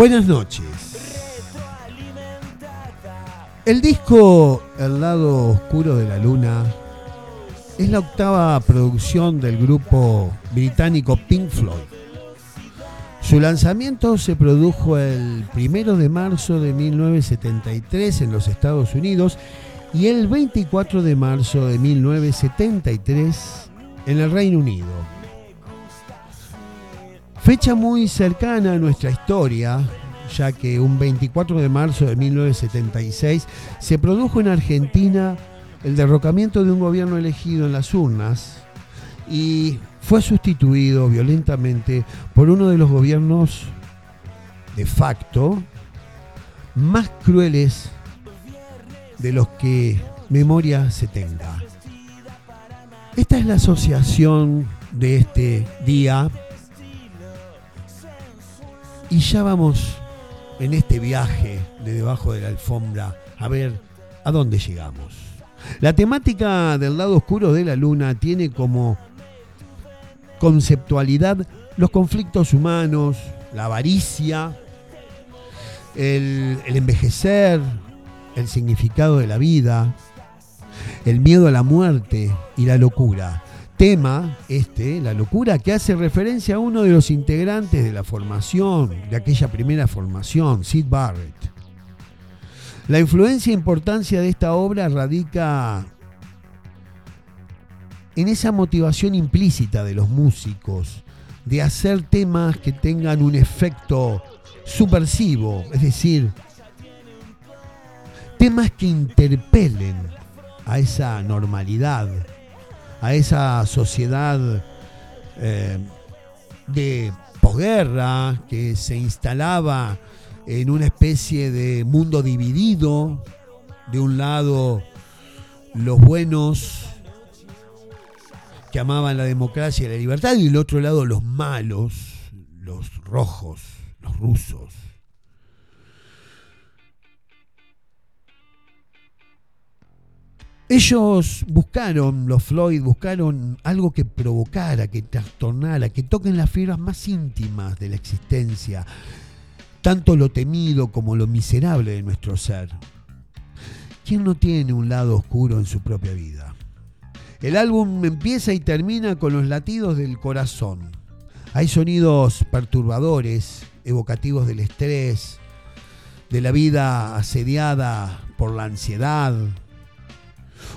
Buenas noches. El disco El lado oscuro de la luna es la octava producción del grupo británico Pink Floyd. Su lanzamiento se produjo el primero de marzo de 1973 en los Estados Unidos y el 24 de marzo de 1973 en el Reino Unido. Fecha muy cercana a nuestra historia, ya que un 24 de marzo de 1976 se produjo en Argentina el derrocamiento de un gobierno elegido en las urnas y fue sustituido violentamente por uno de los gobiernos de facto más crueles de los que memoria se tenga. Esta es la asociación de este día y ya vamos en este viaje de debajo de la alfombra a ver a dónde llegamos. La temática del lado oscuro de la luna tiene como conceptualidad los conflictos humanos, la avaricia, el, envejecer, el significado de la vida, el miedo a la muerte y la locura. Tema este, la locura, que hace referencia a uno de los integrantes de la formación, de aquella primera formación, Sid Barrett. La influencia e importancia de esta obra radica en esa motivación implícita de los músicos de hacer temas que tengan un efecto subversivo, es decir, temas que interpelen a esa normalidad, a esa sociedad eh, de posguerra que se instalaba en una especie de mundo dividido, de un lado los buenos que amaban la democracia y la libertad y del otro lado los malos, los rojos, los rusos. Ellos buscaron, los Floyd buscaron algo que provocara, que trastornara, que toquen las fibras más íntimas de la existencia, tanto lo temido como lo miserable de nuestro ser. ¿Quién no tiene un lado oscuro en su propia vida? El álbum empieza y termina con los latidos del corazón. Hay sonidos perturbadores, evocativos del estrés, de la vida asediada por la ansiedad,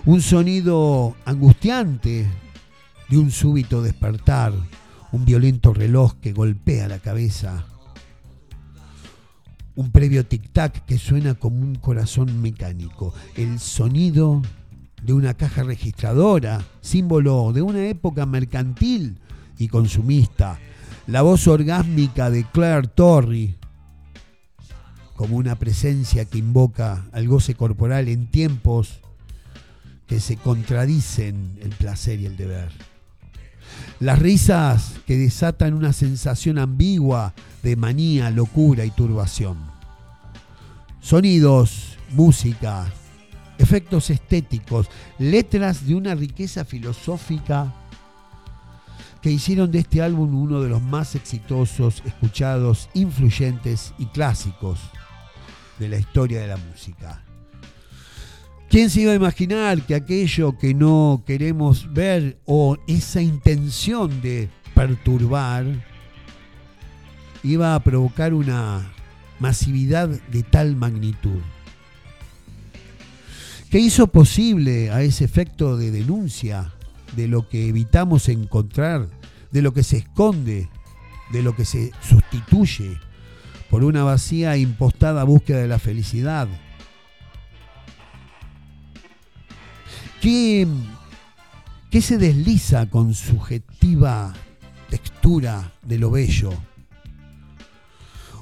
un sonido angustiante de un súbito despertar, un violento reloj que golpea la cabeza, un previo tic-tac que suena como un corazón mecánico, el sonido de una caja registradora, símbolo de una época mercantil y consumista, la voz orgásmica de Claire Torrey, como una presencia que invoca al goce corporal en tiempos que se contradicen el placer y el deber. Las risas que desatan una sensación ambigua de manía, locura y turbación. Sonidos, música, efectos estéticos, letras de una riqueza filosófica que hicieron de este álbum uno de los más exitosos, escuchados, influyentes y clásicos de la historia de la música. ¿Quién se iba a imaginar que aquello que no queremos ver o esa intención de perturbar iba a provocar una masividad de tal magnitud? ¿Qué hizo posible a ese efecto de denuncia de lo que evitamos encontrar, de lo que se esconde, de lo que se sustituye por una vacía impostada búsqueda de la felicidad? ¿Qué, ¿Qué se desliza con subjetiva textura de lo bello?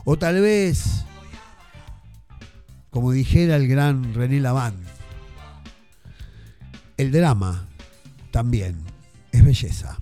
O tal vez, como dijera el gran René Lavand, el drama también es belleza.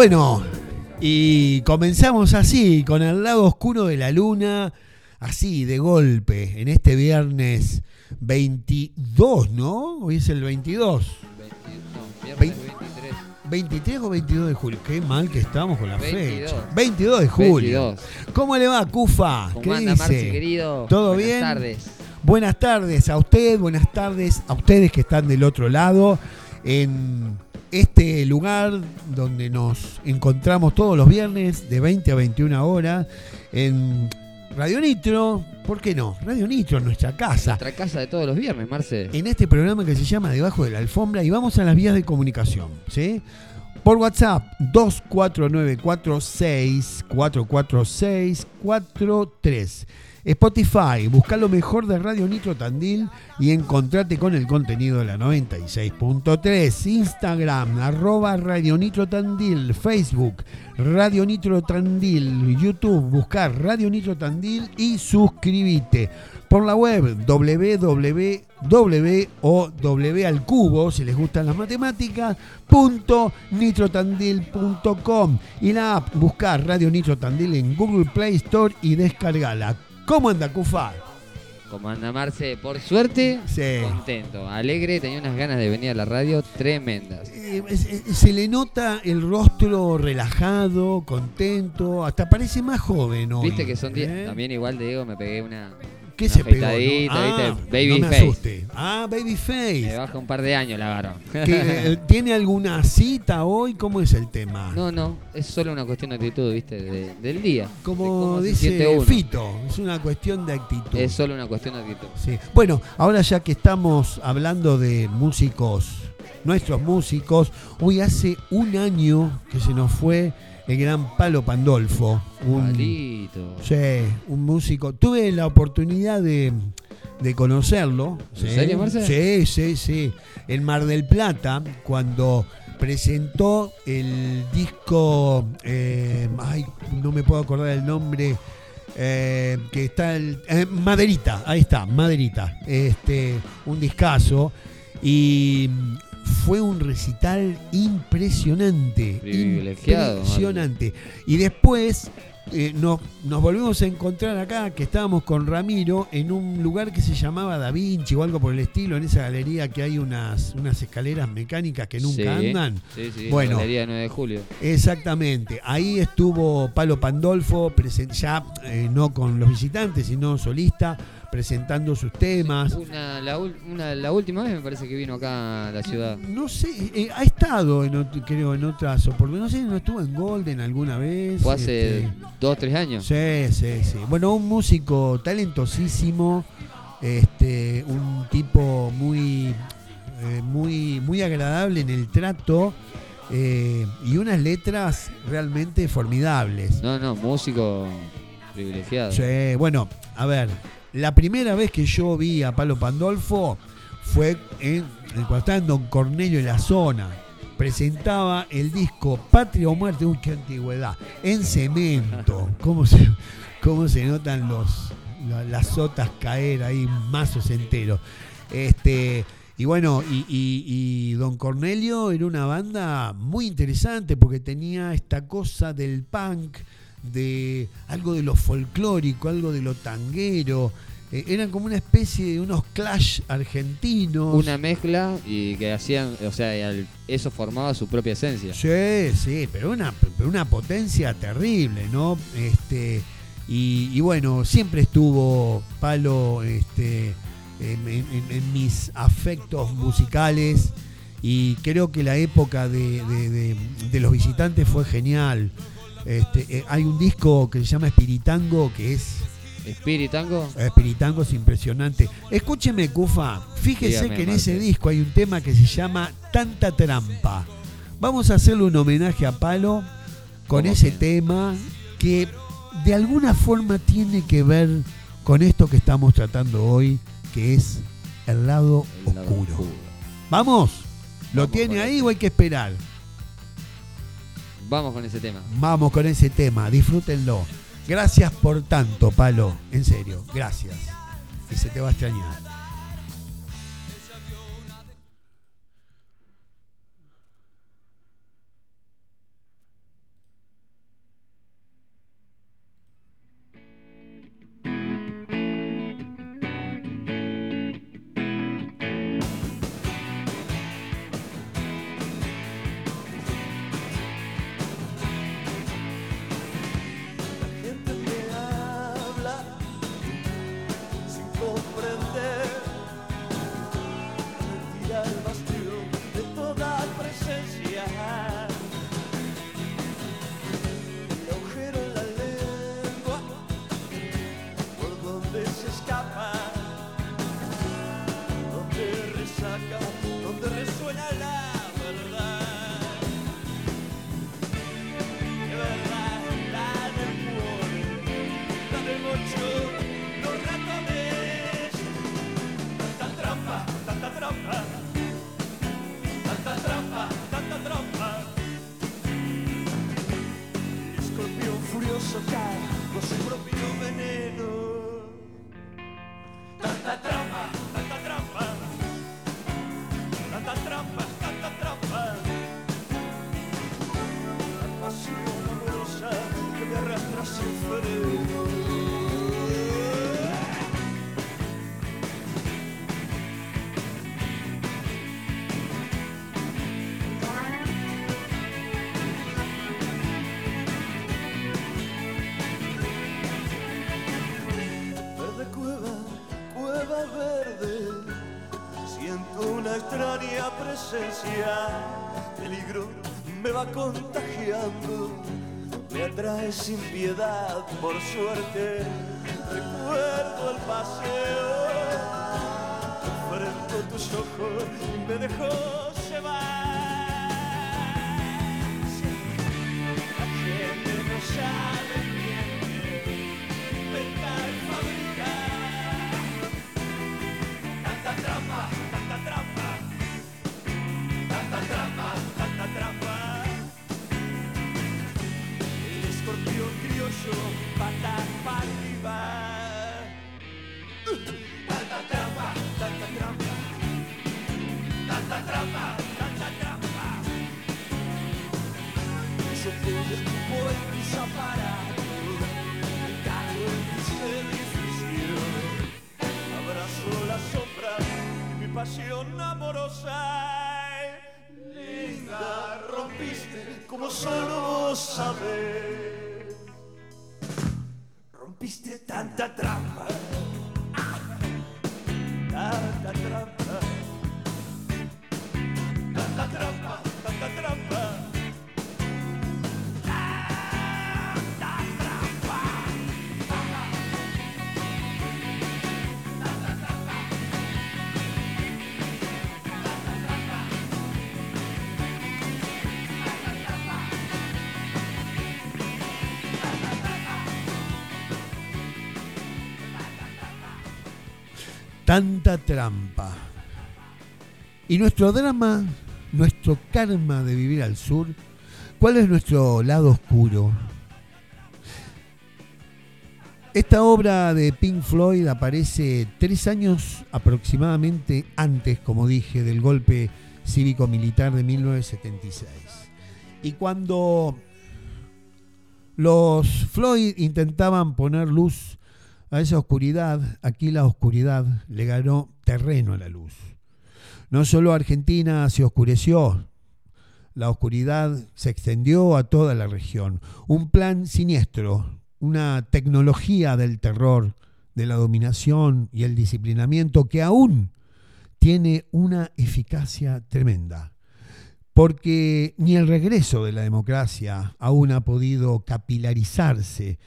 Bueno, y comenzamos así, con el lado oscuro de la luna, así, de golpe, en este viernes 22, ¿no? Hoy es el 22. Viernes Vein- 23. 23 o 22 de julio. Qué mal que estamos con la 22. fecha. 22 de julio. 22. ¿Cómo le va, Cufa? ¿Cómo ¿Qué anda, dice? Marce, querido? ¿Todo Buenas bien? tardes. Buenas tardes a usted, buenas tardes a ustedes que están del otro lado en este lugar donde nos encontramos todos los viernes de 20 a 21 horas en Radio Nitro, ¿por qué no? Radio Nitro, nuestra casa. Nuestra casa de todos los viernes, Marce. En este programa que se llama Debajo de la Alfombra y vamos a las vías de comunicación, ¿sí? Por WhatsApp 24946446 44643. Spotify, busca lo mejor de Radio Nitro Tandil y encontrate con el contenido de la 96.3. Instagram, arroba Radio Nitro Tandil. Facebook, Radio Nitro Tandil. YouTube, buscar Radio Nitro Tandil y suscríbete. Por la web www al cubo, si les gustan las matemáticas, punto nitrotandil.com y la app buscar Radio Nitro Tandil en Google Play Store y descargala. ¿Cómo anda, Cufa? ¿Cómo anda, Marce? Por suerte, Sí. contento, alegre, tenía unas ganas de venir a la radio tremendas. Eh, se le nota el rostro relajado, contento, hasta parece más joven hoy. Viste que son días. ¿eh? También igual Diego me pegué una. ¿Qué una se pegó? no? Ah, ¿viste? no Baby me face. asuste. Ah, Me Babyface. baja un par de años la. Que, eh, ¿Tiene alguna cita hoy? ¿Cómo es el tema? No, no, es solo una cuestión de actitud, ¿viste? De- del día. de Como siente dice. Fito, es una cuestión de actitud. Es solo una cuestión de actitud. Sí. Bueno, ahora ya que estamos hablando de músicos, nuestros músicos, hoy hace un año que se nos fue el gran Palo Pandolfo. Un, Palito. sí, un músico. Tuve la oportunidad de, de conocerlo. ¿En sí. serio, Marce? Sí, sí, sí. En Mar del Plata, cuando presentó el disco, eh, ay, no me puedo acordar el nombre, eh, que está el, eh, Maderita, ahí está, Maderita, este, un discazo y fue un recital impresionante, Privilegiado, impresionante. Y después eh, nos, nos volvimos a encontrar acá, que estábamos con Ramiro en un lugar que se llamaba Da Vinci o algo por el estilo, en esa galería que hay unas, unas escaleras mecánicas que nunca Sí, andan. Sí, sí, Bueno. Galería 9 de julio. Exactamente, ahí estuvo Palo Pandolfo, ya eh, no con los visitantes, sino solista, presentando sus temas. Una, la, ul- una- la última vez me parece que vino acá a la ciudad. No sé, eh, ha estado, en creo, en otras oportunidades. No sé, no estuvo en Golden alguna vez. Fue hace este, dos, tres años. Sí, sí, sí. Bueno, un músico talentosísimo, este, un tipo muy, eh, muy, muy agradable en el trato eh, y unas letras realmente formidables. No, no, músico privilegiado. Sí, bueno, a ver, la primera vez que yo vi a Palo Pandolfo fue en, cuando estaba en Don Cornelio en la zona. Presentaba el disco Patria o Muerte, uy, qué antigüedad, en cemento. ¿Cómo se, cómo se notan los, la- las sotas caer ahí, mazos enteros? Este, y bueno, y, y- y Don Cornelio era una banda muy interesante porque tenía esta cosa del punk, de algo de lo folclórico, algo de lo tanguero. Eh, eran como una especie de unos clash argentinos. Una mezcla y que hacían, o sea, eso formaba su propia esencia. Sí, sí, pero una, pero una potencia terrible, ¿no? Este, y, y bueno, siempre estuvo Palo este, en, en- en mis afectos musicales y creo que la época de, de- de- de los visitantes fue genial. Este, eh, hay un disco que se llama Espiritango que es Spirit Tango, Espiritango es impresionante. Escúcheme, Cufa. Fíjese Dígame, que en ese disco hay un tema que se llama Tanta Trampa. Vamos a hacerle un homenaje a Palo con ¿Cómo ese tema que de alguna forma tiene que ver con esto que estamos tratando hoy, que es el lado el lado oscuro. ¿Vamos? ¿Lo Vamos tiene ahí ese. o hay que esperar? Vamos con ese tema. Vamos con ese tema, disfrútenlo. Gracias por tanto, Palo. En serio, gracias. Y se te va a extrañar. Me atrae sin piedad, por suerte, recuerdo el paseo, frente tus ojos me dejó criollo, patas para arriba. Tanta trampa, tanta trampa, tanta trampa, tanta trampa. Yo puedo por el piso aparato, me en ese edificio. Abrazo la sombra de mi pasión amorosa. Linda, rompiste como solo vos sabés. Rompiste tanta trampa, tanta trampa, Tanta trampa. Y nuestro drama, nuestro karma de vivir al sur, ¿cuál es nuestro lado oscuro? Esta obra de Pink Floyd aparece tres años aproximadamente antes, como dije, del golpe cívico-militar de 1976. Y cuando los Floyd intentaban poner luz a esa oscuridad, aquí la oscuridad le ganó terreno a la luz. No solo Argentina se oscureció, la oscuridad se extendió a toda la región. Un plan siniestro, una tecnología del terror, de la dominación y el disciplinamiento que aún tiene una eficacia tremenda. Porque ni el regreso de la democracia aún ha podido capilarizarse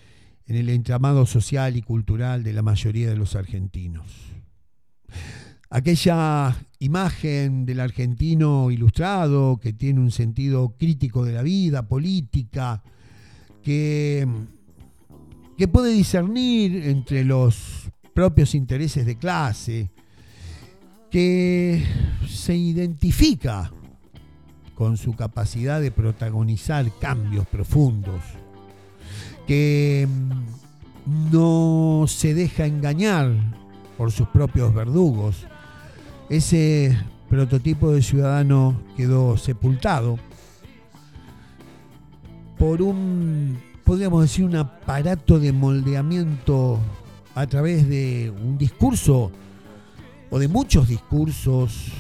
en el entramado social y cultural de la mayoría de los argentinos. Aquella imagen del argentino ilustrado que tiene un sentido crítico de la vida política, que, que puede discernir entre los propios intereses de clase, que se identifica con su capacidad de protagonizar cambios profundos, que mm, no se deja engañar por sus propios verdugos. Ese prototipo de ciudadano quedó sepultado por un, podríamos decir, un aparato de moldeamiento a través de un discurso o de muchos discursos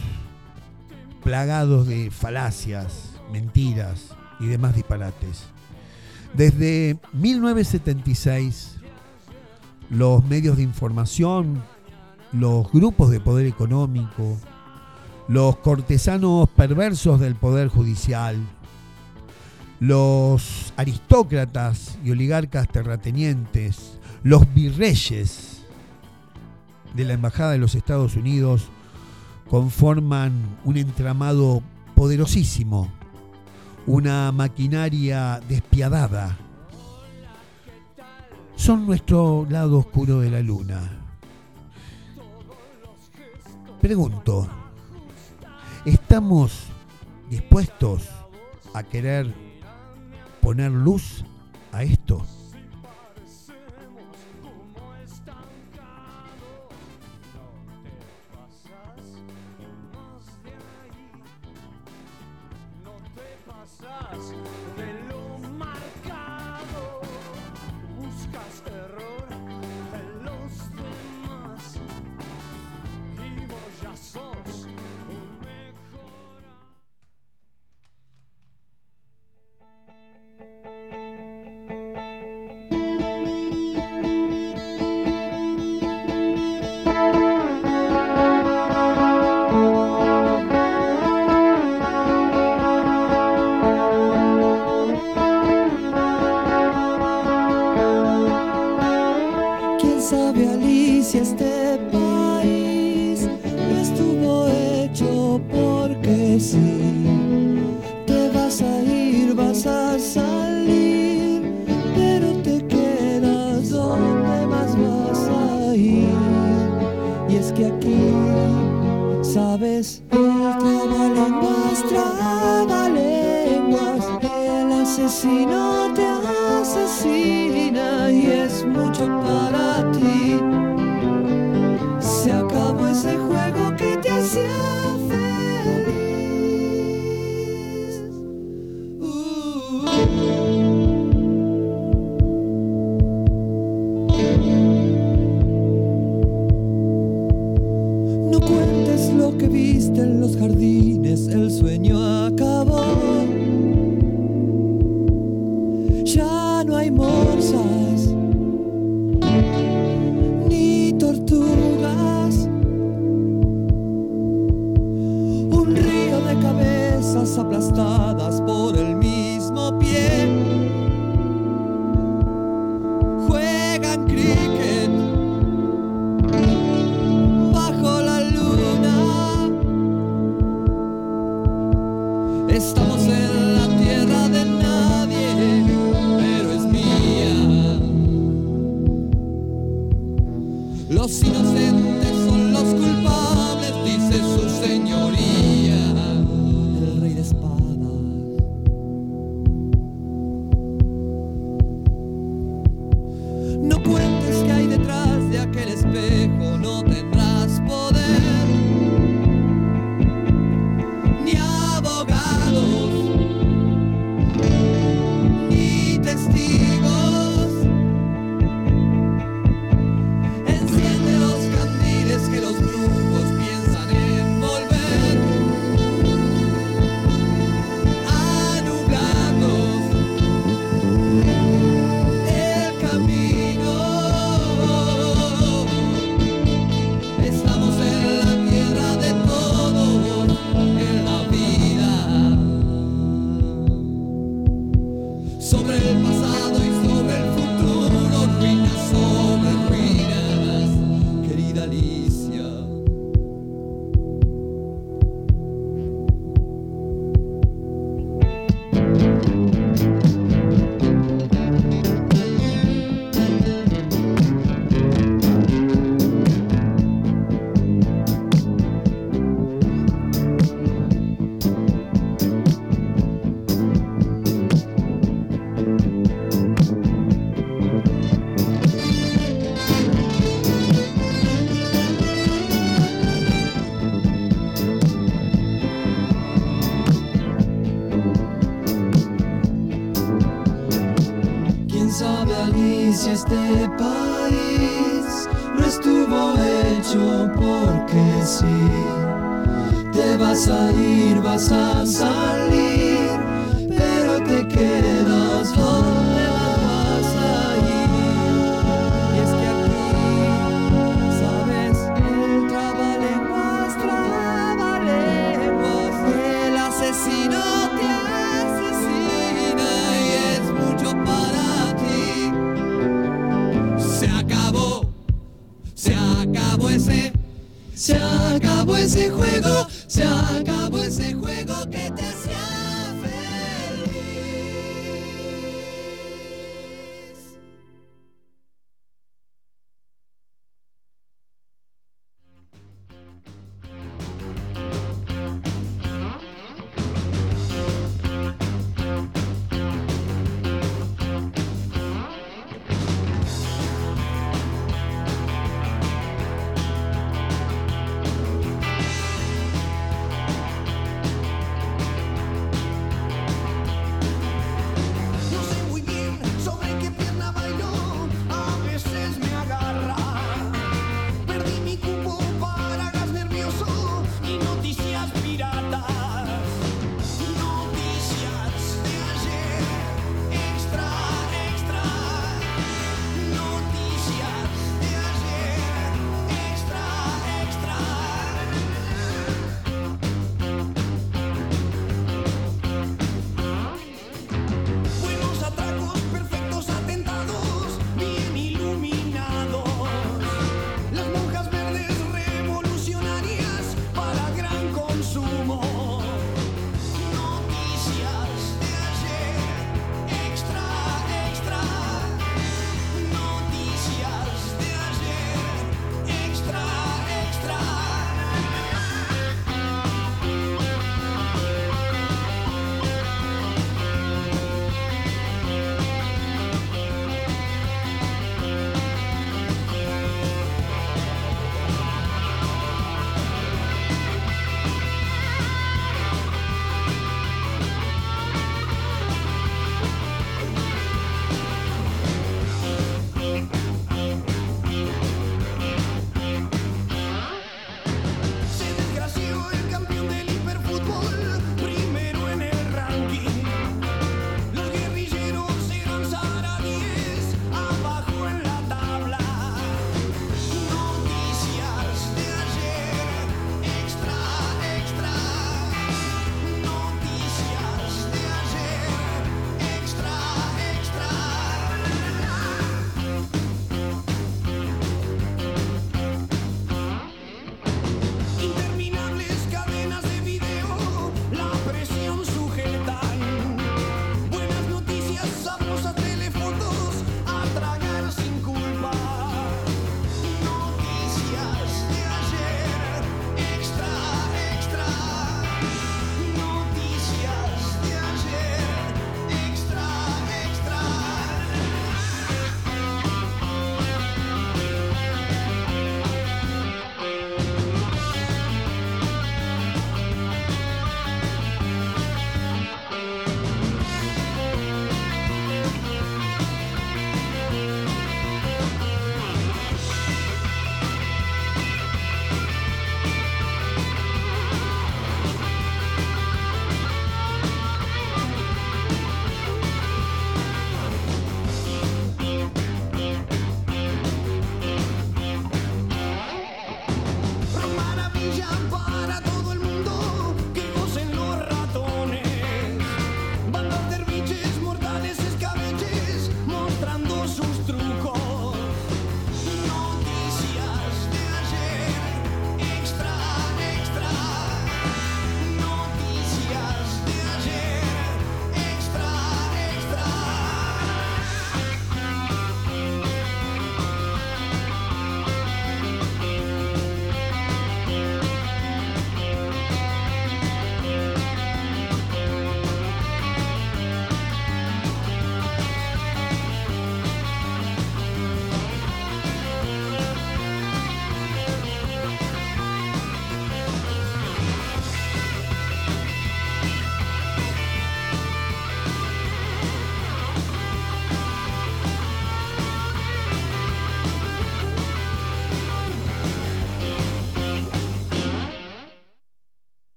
plagados de falacias, mentiras y demás disparates. Desde 1976, los medios de información, los grupos de poder económico, los cortesanos perversos del poder judicial, los aristócratas y oligarcas terratenientes, los virreyes de la Embajada de los Estados Unidos conforman un entramado poderosísimo, una maquinaria despiadada. Son nuestro lado oscuro de la luna. Pregunto, ¿estamos dispuestos a querer poner luz a esto? si este país no estuvo hecho porque sí. Te vas a ir, vas a salir, pero te quedas. Se acabó ese juego, se acabó ese juego.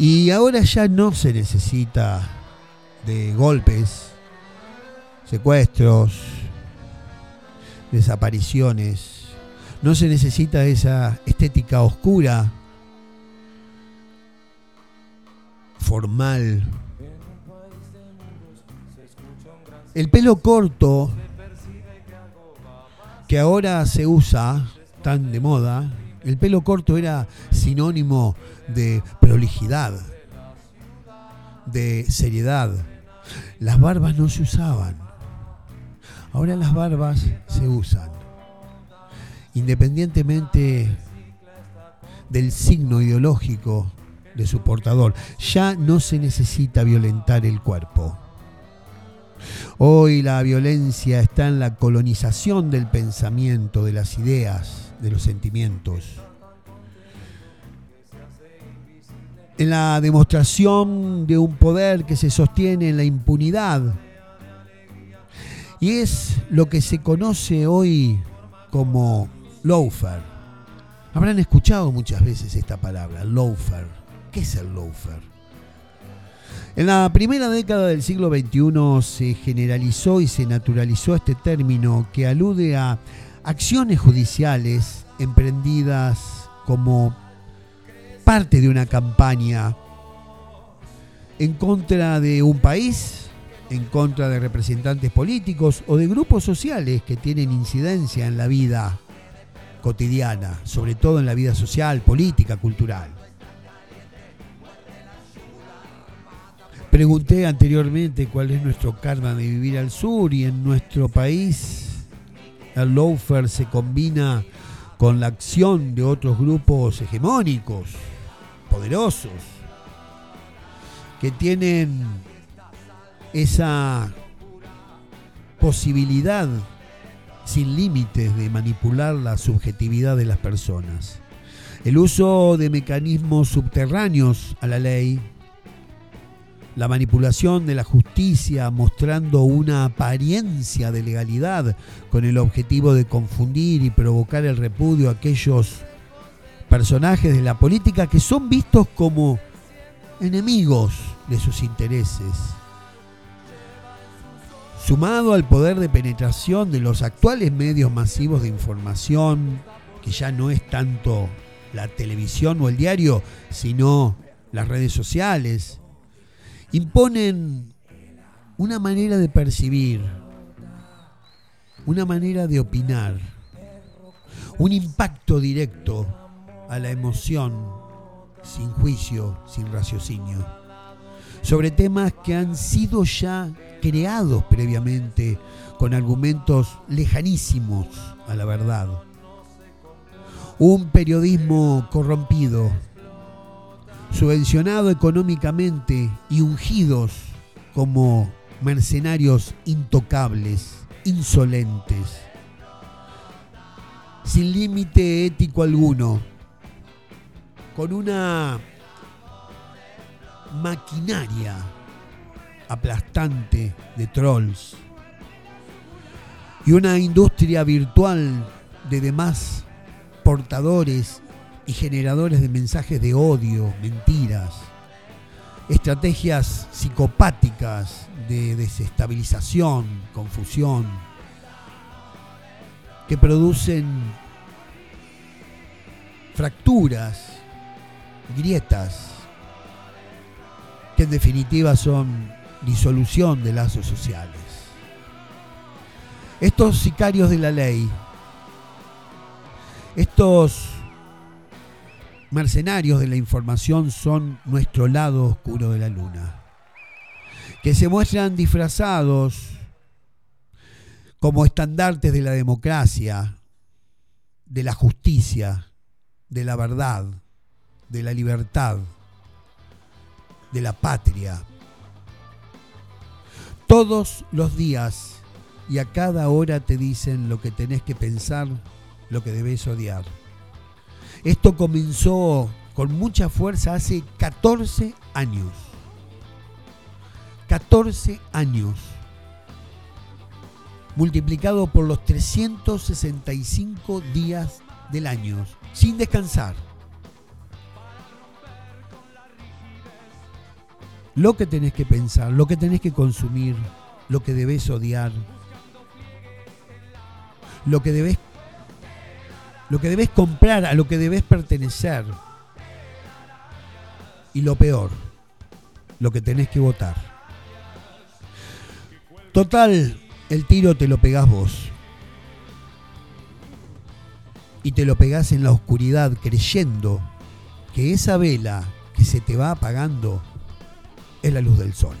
Y ahora ya no se necesita de golpes, secuestros, desapariciones. No se necesita esa estética oscura, formal. El pelo corto, que ahora se usa tan de moda, el pelo corto era sinónimo de prolijidad, de seriedad. Las barbas no se usaban. Ahora las barbas se usan. Independientemente del signo ideológico de su portador, ya no se necesita violentar el cuerpo. Hoy la violencia está en la colonización del pensamiento, de las ideas, de los sentimientos. En la demostración de un poder que se sostiene en la impunidad. Y es lo que se conoce hoy como loafer. Habrán escuchado muchas veces esta palabra, loafer. ¿Qué es el loafer? En la primera década del siglo XXI se generalizó y se naturalizó este término que alude a acciones judiciales emprendidas como parte de una campaña en contra de un país, en contra de representantes políticos o de grupos sociales que tienen incidencia en la vida cotidiana, sobre todo en la vida social, política, cultural. Pregunté anteriormente cuál es nuestro karma de vivir al sur y en nuestro país el loafer se combina con la acción de otros grupos hegemónicos, poderosos, que tienen esa posibilidad sin límites de manipular la subjetividad de las personas. El uso de mecanismos subterráneos a la ley la manipulación de la justicia mostrando una apariencia de legalidad con el objetivo de confundir y provocar el repudio a aquellos personajes de la política que son vistos como enemigos de sus intereses. Sumado al poder de penetración de los actuales medios masivos de información, que ya no es tanto la televisión o el diario, sino las redes sociales, imponen una manera de percibir, una manera de opinar, un impacto directo a la emoción, sin juicio, sin raciocinio, sobre temas que han sido ya creados previamente con argumentos lejanísimos a la verdad. Un periodismo corrompido, subvencionado económicamente y ungidos como mercenarios intocables, insolentes, sin límite ético alguno, con una maquinaria aplastante de trolls y una industria virtual de demás portadores y generadores de mensajes de odio, mentiras, estrategias psicopáticas de desestabilización, confusión, que producen fracturas, grietas, que en definitiva son disolución de lazos sociales. Estos sicarios de la ley, estos mercenarios de la información son nuestro lado oscuro de la luna, que se muestran disfrazados como estandartes de la democracia, de la justicia, de la verdad, de la libertad, de la patria. Todos los días y a cada hora te dicen lo que tenés que pensar, lo que debes odiar. Esto comenzó con mucha fuerza hace 14 años. 14 años. Multiplicado por los 365 días del año, sin descansar. lo que tenés que pensar, lo que tenés que consumir, lo que debes odiar, lo que debes lo que debes comprar, a lo que debes pertenecer. Y lo peor, lo que tenés que votar. Total, el tiro te lo pegás vos. Y te lo pegás en la oscuridad creyendo que esa vela que se te va apagando es la luz del sol.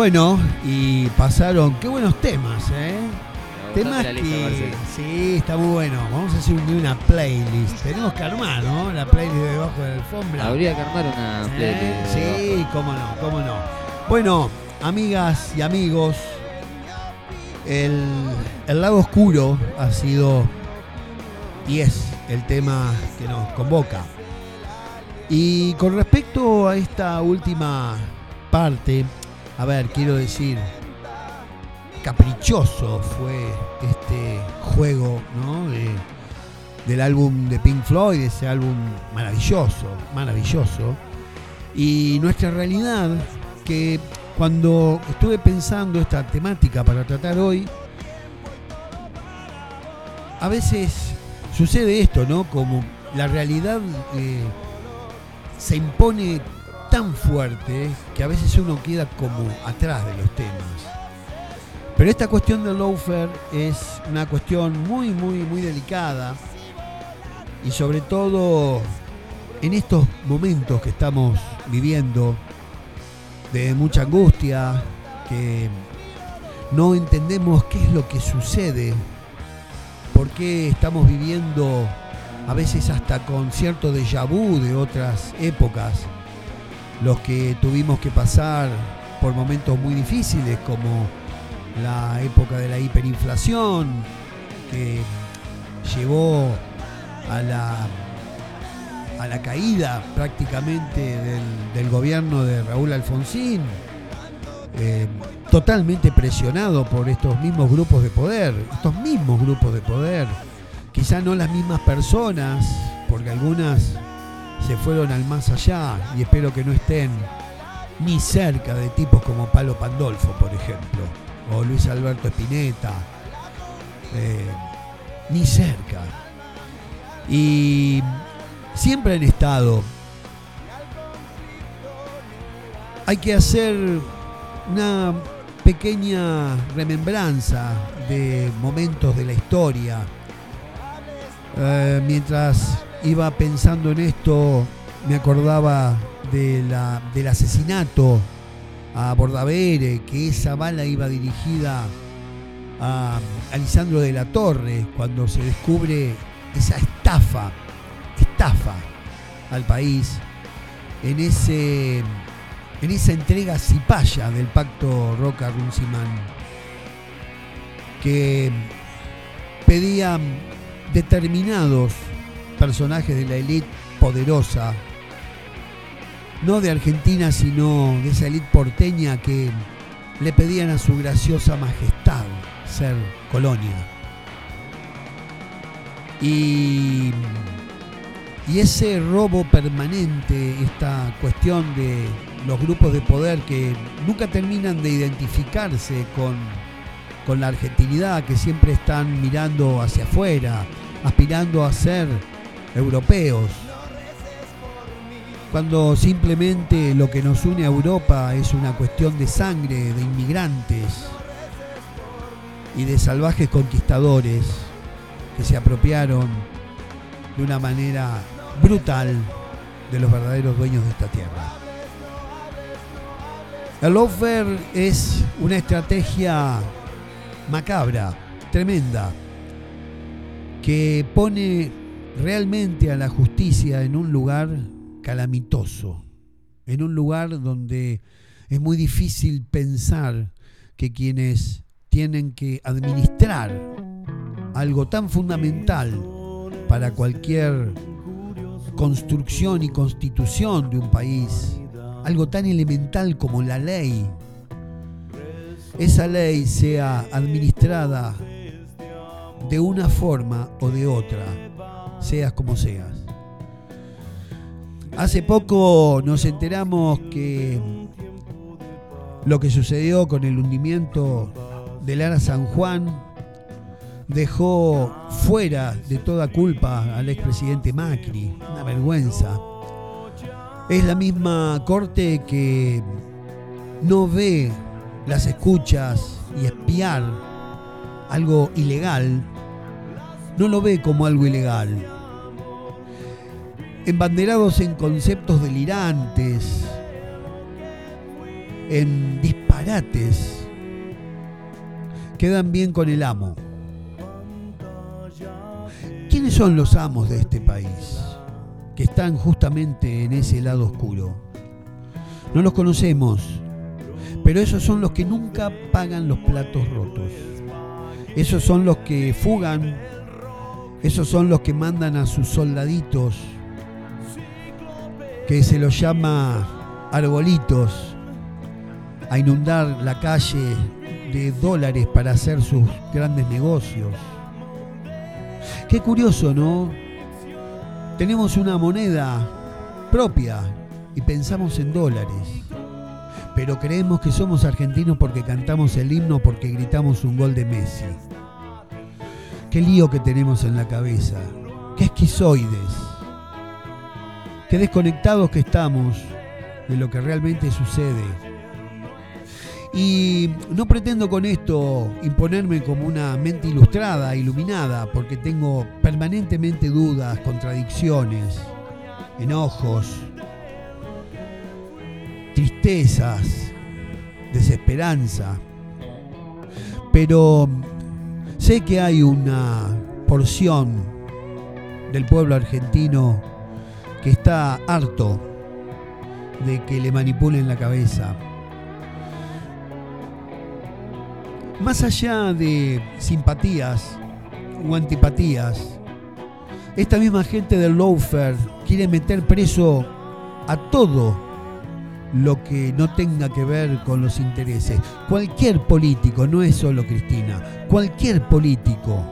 Bueno, y pasaron, qué buenos temas, ¿eh? Temas lista, que. Sí, está muy bueno. Vamos a hacer un- una playlist. Tenemos que armar, ¿no? La playlist de debajo de la alfombra. Habría que armar una ¿Eh? playlist. Sí, cómo no, cómo no. Bueno, amigas y amigos, el, el lado oscuro ha sido y es el tema que nos convoca. Y con respecto a esta última parte, a ver, quiero decir, caprichoso fue este juego, ¿no? De- del álbum de Pink Floyd, ese álbum maravilloso, maravilloso. Y nuestra realidad, que cuando estuve pensando esta temática para tratar hoy, a veces sucede esto, ¿no? Como la realidad eh, se impone tan fuerte que a veces uno queda como atrás de los temas. Pero esta cuestión del loafer es una cuestión muy, muy, muy delicada y sobre todo en estos momentos que estamos viviendo de mucha angustia, que no entendemos qué es lo que sucede, por qué estamos viviendo a veces hasta con cierto déjà vu de otras épocas, los que tuvimos que pasar por momentos muy difíciles como la época de la hiperinflación, que llevó a la, a la caída prácticamente del, gobierno de Raúl Alfonsín, eh, totalmente presionado por estos mismos grupos de poder, estos mismos grupos de poder, quizá no las mismas personas, porque algunas se fueron al más allá y espero que no estén ni cerca de tipos como Palo Pandolfo, por ejemplo, o Luis Alberto Spinetta, eh, ni cerca. Y siempre han estado. Hay que hacer una pequeña remembranza de momentos de la historia. Eh, mientras iba pensando en esto, me acordaba del asesinato a Bordavere, que esa bala iba dirigida a Alisandro de la Torre, cuando se descubre esa estafa, estafa al país, en ese en esa entrega cipaya del pacto Roca Runciman que pedían determinados personajes de la élite poderosa, no de Argentina, sino de esa élite porteña que le pedían a su graciosa majestad ser colonia. Y, y ese robo permanente, esta cuestión de los grupos de poder que nunca terminan de identificarse con, con la argentinidad, que siempre están mirando hacia afuera, aspirando a ser europeos, cuando simplemente lo que nos une a Europa es una cuestión de sangre, de inmigrantes y de salvajes conquistadores que se apropiaron de una manera brutal de los verdaderos dueños de esta tierra. El lawfare es una estrategia macabra, tremenda, que pone realmente a la justicia en un lugar calamitoso, en un lugar donde es muy difícil pensar que quienes tienen que administrar algo tan fundamental para cualquier construcción y constitución de un país, algo tan elemental como la ley, esa ley sea administrada de una forma o de otra, seas como seas. Hace poco nos enteramos que lo que sucedió con el hundimiento del Ara San Juan dejó fuera de toda culpa al expresidente Macri. Una vergüenza. Es la misma corte que no ve las escuchas y espiar algo ilegal, no lo ve como algo ilegal. Embanderados en conceptos delirantes, en disparates quedan bien con el amo. ¿Quiénes son los amos de este país? Que están justamente en ese lado oscuro. No los conocemos, pero esos son los que nunca pagan los platos rotos. Esos son los que fugan, esos son los que mandan a sus soldaditos, que se los llama arbolitos, a inundar la calle de dólares para hacer sus grandes negocios. Qué curioso, ¿no? Tenemos una moneda propia y pensamos en dólares. Pero creemos que somos argentinos porque cantamos el himno, porque gritamos un gol de Messi. Qué lío que tenemos en la cabeza. Qué esquizoides. Qué desconectados que estamos de lo que realmente sucede. Y no pretendo con esto imponerme como una mente ilustrada, iluminada, porque tengo permanentemente dudas, contradicciones, enojos, tristezas, desesperanza. Pero sé que hay una porción del pueblo argentino que está harto de que le manipulen la cabeza. Más allá de simpatías o antipatías, esta misma gente del lawfare quiere meter preso a todo lo que no tenga que ver con los intereses. Cualquier político, no es solo Cristina, cualquier político,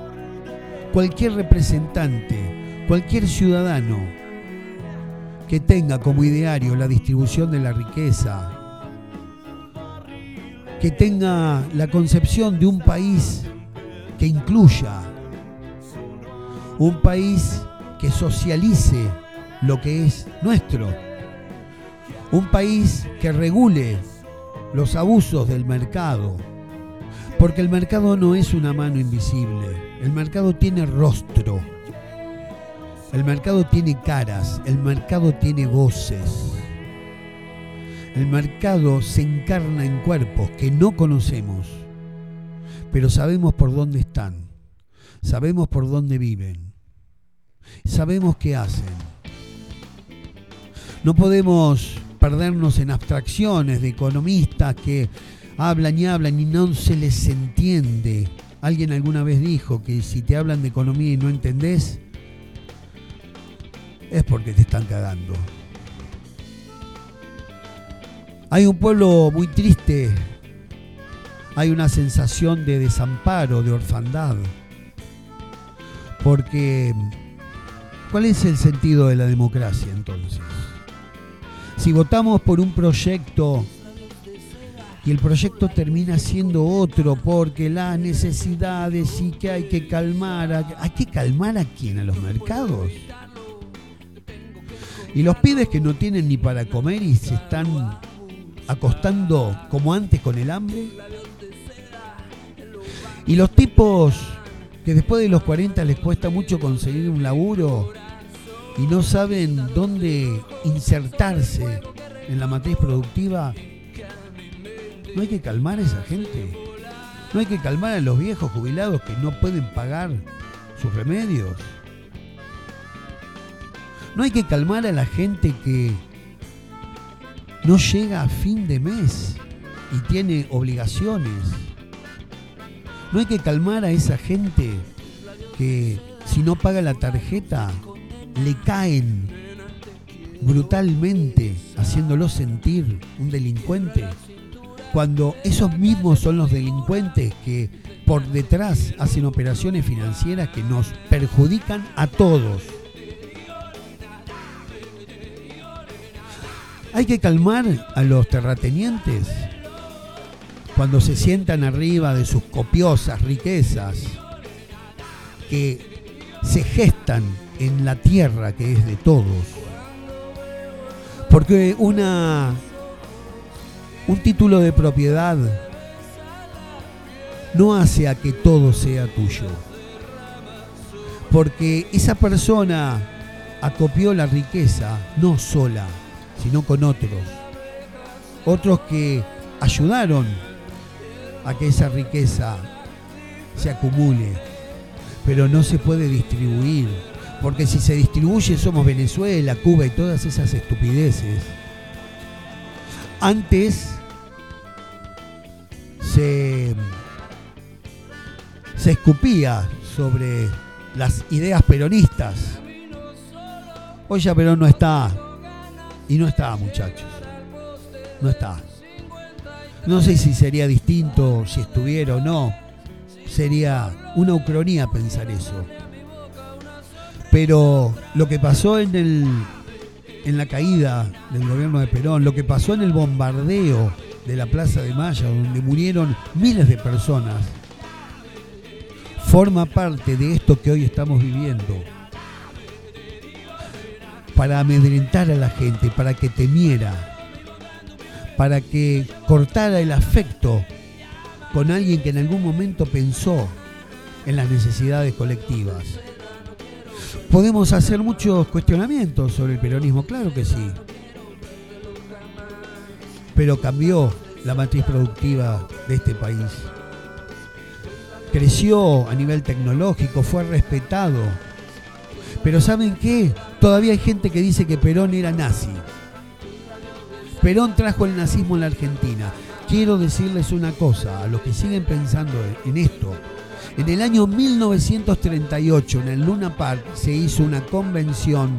cualquier representante, cualquier ciudadano que tenga como ideario la distribución de la riqueza, que tenga la concepción de un país que incluya, un país que socialice lo que es nuestro, un país que regule los abusos del mercado, porque el mercado no es una mano invisible, el mercado tiene rostro, el mercado tiene caras, el mercado tiene voces. El mercado se encarna en cuerpos que no conocemos, pero sabemos por dónde están, sabemos por dónde viven, sabemos qué hacen. No podemos perdernos en abstracciones de economistas que hablan y hablan y no se les entiende. Alguien alguna vez dijo que si te hablan de economía y no entendés, es porque te están cagando. Hay un pueblo muy triste, hay una sensación de desamparo, de orfandad, porque ¿cuál es el sentido de la democracia entonces? Si votamos por un proyecto y el proyecto termina siendo otro porque las necesidades y que hay que calmar, a, hay que calmar a quién, a los mercados. Y los pibes que no tienen ni para comer y se están acostando como antes con el hambre. Y los tipos que después de los 40 les cuesta mucho conseguir un laburo y no saben dónde insertarse en la matriz productiva, no hay que calmar a esa gente. No hay que calmar a los viejos jubilados que no pueden pagar sus remedios. No hay que calmar a la gente que no llega a fin de mes y tiene obligaciones. No hay que calmar a esa gente que si no paga la tarjeta le caen brutalmente haciéndolo sentir un delincuente. Cuando esos mismos son los delincuentes que por detrás hacen operaciones financieras que nos perjudican a todos. Hay que calmar a los terratenientes cuando se sientan arriba de sus copiosas riquezas que se gestan en la tierra que es de todos. Porque una un título de propiedad no hace a que todo sea tuyo. Porque esa persona acopió la riqueza no sola, sino con otros. Otros que ayudaron a que esa riqueza se acumule, pero no se puede distribuir, porque si se distribuye somos Venezuela, Cuba y todas esas estupideces. Antes se, escupía sobre las ideas peronistas. Hoy ya Perón no está. Y no está, muchachos. No está. No sé si sería distinto si estuviera o no. Sería una ucronía pensar eso. Pero lo que pasó en el en la caída del gobierno de Perón, lo que pasó en el bombardeo de la Plaza de Mayo, donde murieron miles de personas, forma parte de esto que hoy estamos viviendo. Para amedrentar a la gente, para que temiera, para que cortara el afecto con alguien que en algún momento pensó en las necesidades colectivas. Podemos hacer muchos cuestionamientos sobre el peronismo, claro que sí. Pero cambió la matriz productiva de este país. Creció a nivel tecnológico, fue respetado. Pero ¿saben qué? Todavía hay gente que dice que Perón era nazi. Perón trajo el nazismo en la Argentina. Quiero decirles una cosa, a los que siguen pensando en esto, en el año 1938, en el Luna Park, se hizo una convención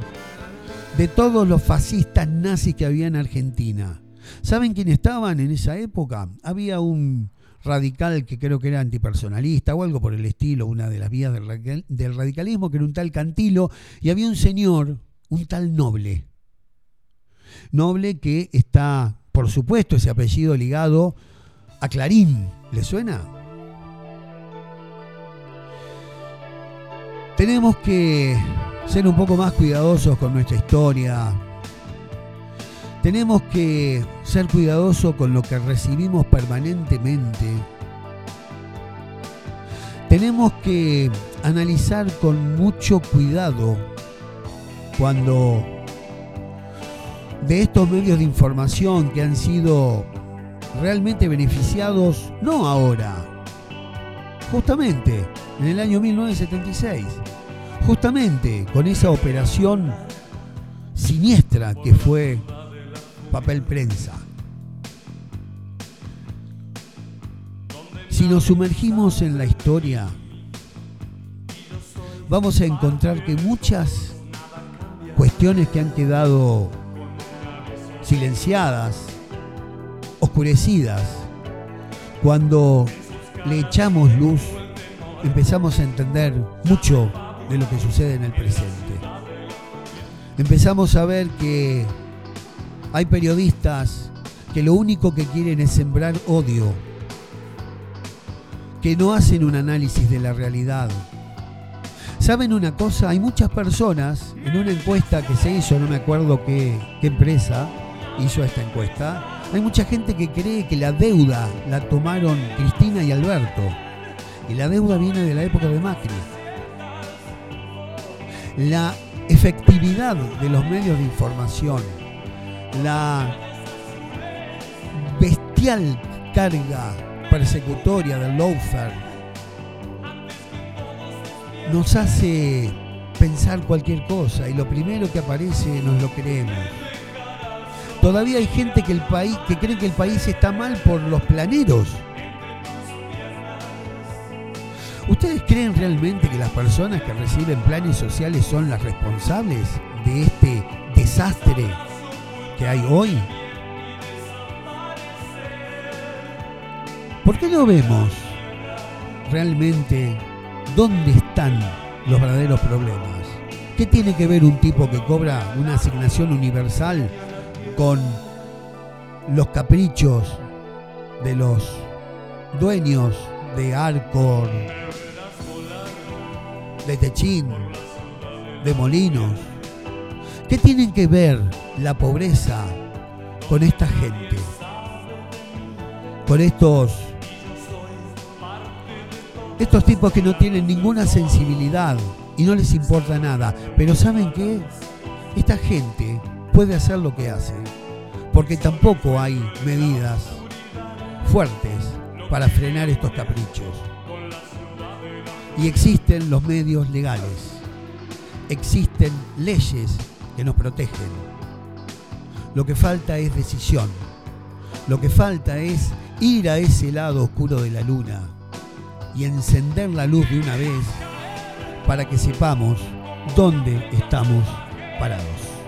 de todos los fascistas nazis que había en Argentina. ¿Saben quién estaban en esa época? Había un radical que creo que era antipersonalista o algo por el estilo, una de las vías del, del radicalismo, que era un tal Cantilo, y había un señor, un tal Noble. Noble que está, por supuesto, ese apellido ligado a Clarín. ¿Le suena? Tenemos que ser un poco más cuidadosos con nuestra historia. Tenemos que ser cuidadosos con lo que recibimos permanentemente. Tenemos que analizar con mucho cuidado cuando de estos medios de información que han sido realmente beneficiados, no ahora, justamente en el año 1976, justamente con esa operación siniestra que fue papel prensa. Si nos sumergimos en la historia, vamos a encontrar que muchas cuestiones que han quedado silenciadas, oscurecidas, cuando le echamos luz, empezamos a entender mucho de lo que sucede en el presente. Empezamos a ver que hay periodistas que lo único que quieren es sembrar odio, que no hacen un análisis de la realidad. ¿Saben una cosa? Hay muchas personas en una encuesta que se hizo, no me acuerdo qué, empresa hizo esta encuesta, hay mucha gente que cree que la deuda la tomaron Cristina y Alberto. Y la deuda viene de la época de Macri. La efectividad de los medios de información, la bestial carga persecutoria del lawfare nos hace pensar cualquier cosa y lo primero que aparece nos lo creemos. Todavía hay gente que, el país, que cree que el país está mal por los planeros. ¿Ustedes creen realmente que las personas que reciben planes sociales son las responsables de este desastre que hay hoy? ¿Por qué no vemos realmente dónde están los verdaderos problemas? ¿Qué tiene que ver un tipo que cobra una asignación universal con los caprichos de los dueños de Arcor, de Techín, de Molinos? ¿Qué tienen que ver la pobreza con esta gente? Con estos estos tipos que no tienen ninguna sensibilidad y no les importa nada. Pero ¿saben qué? Esta gente puede hacer lo que hace. Porque tampoco hay medidas fuertes para frenar estos caprichos. Y existen los medios legales, existen leyes que nos protegen. Lo que falta es decisión, lo que falta es ir a ese lado oscuro de la luna y encender la luz de una vez para que sepamos dónde estamos parados.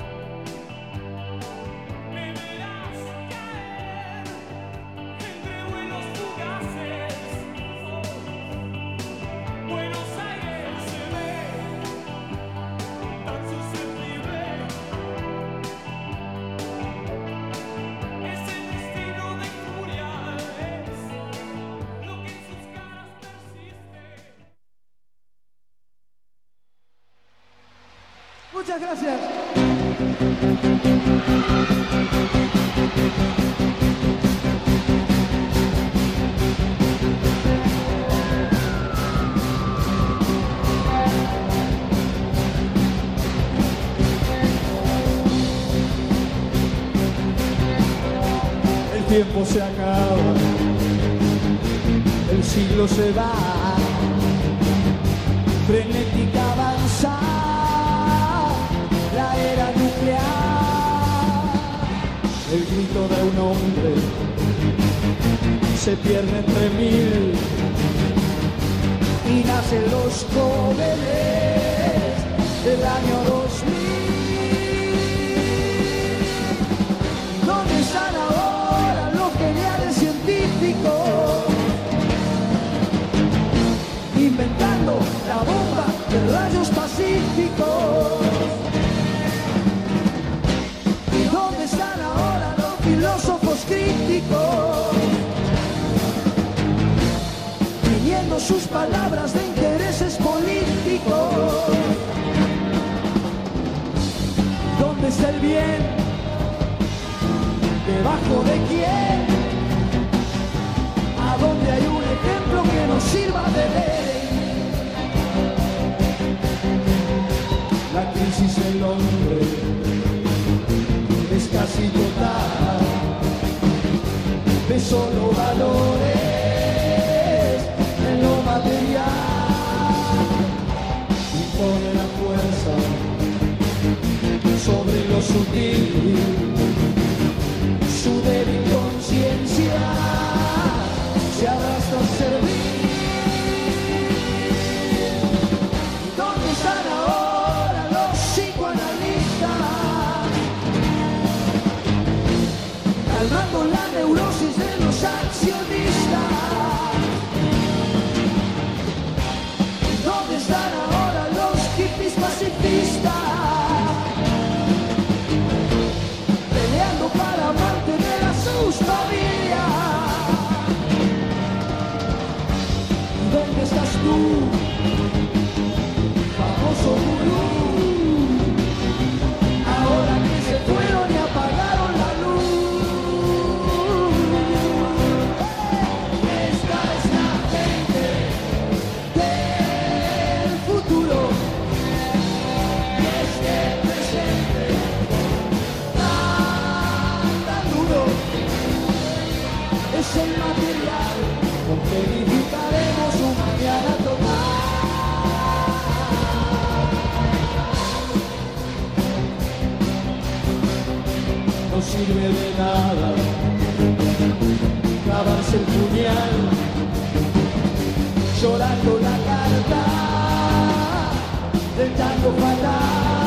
Sus palabras de intereses políticos. ¿Dónde está el bien? ¿Debajo de quién? ¿A dónde hay un ejemplo que nos sirva de ley? La crisis del hombre es casi total, de solo valores sutil su débil conciencia se arrastra No sirve de nada clavarse el puñal llorando la carta del tango fatal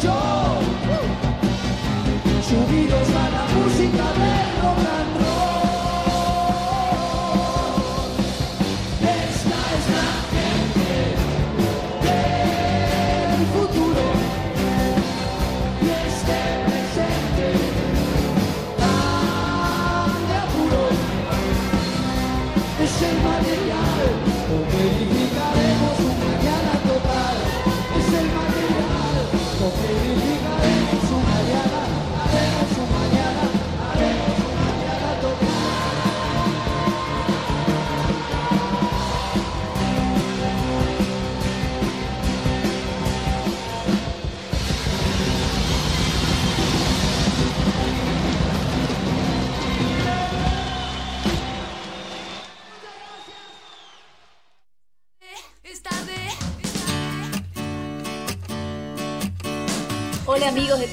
soy yo? Subidos a la música del rock you.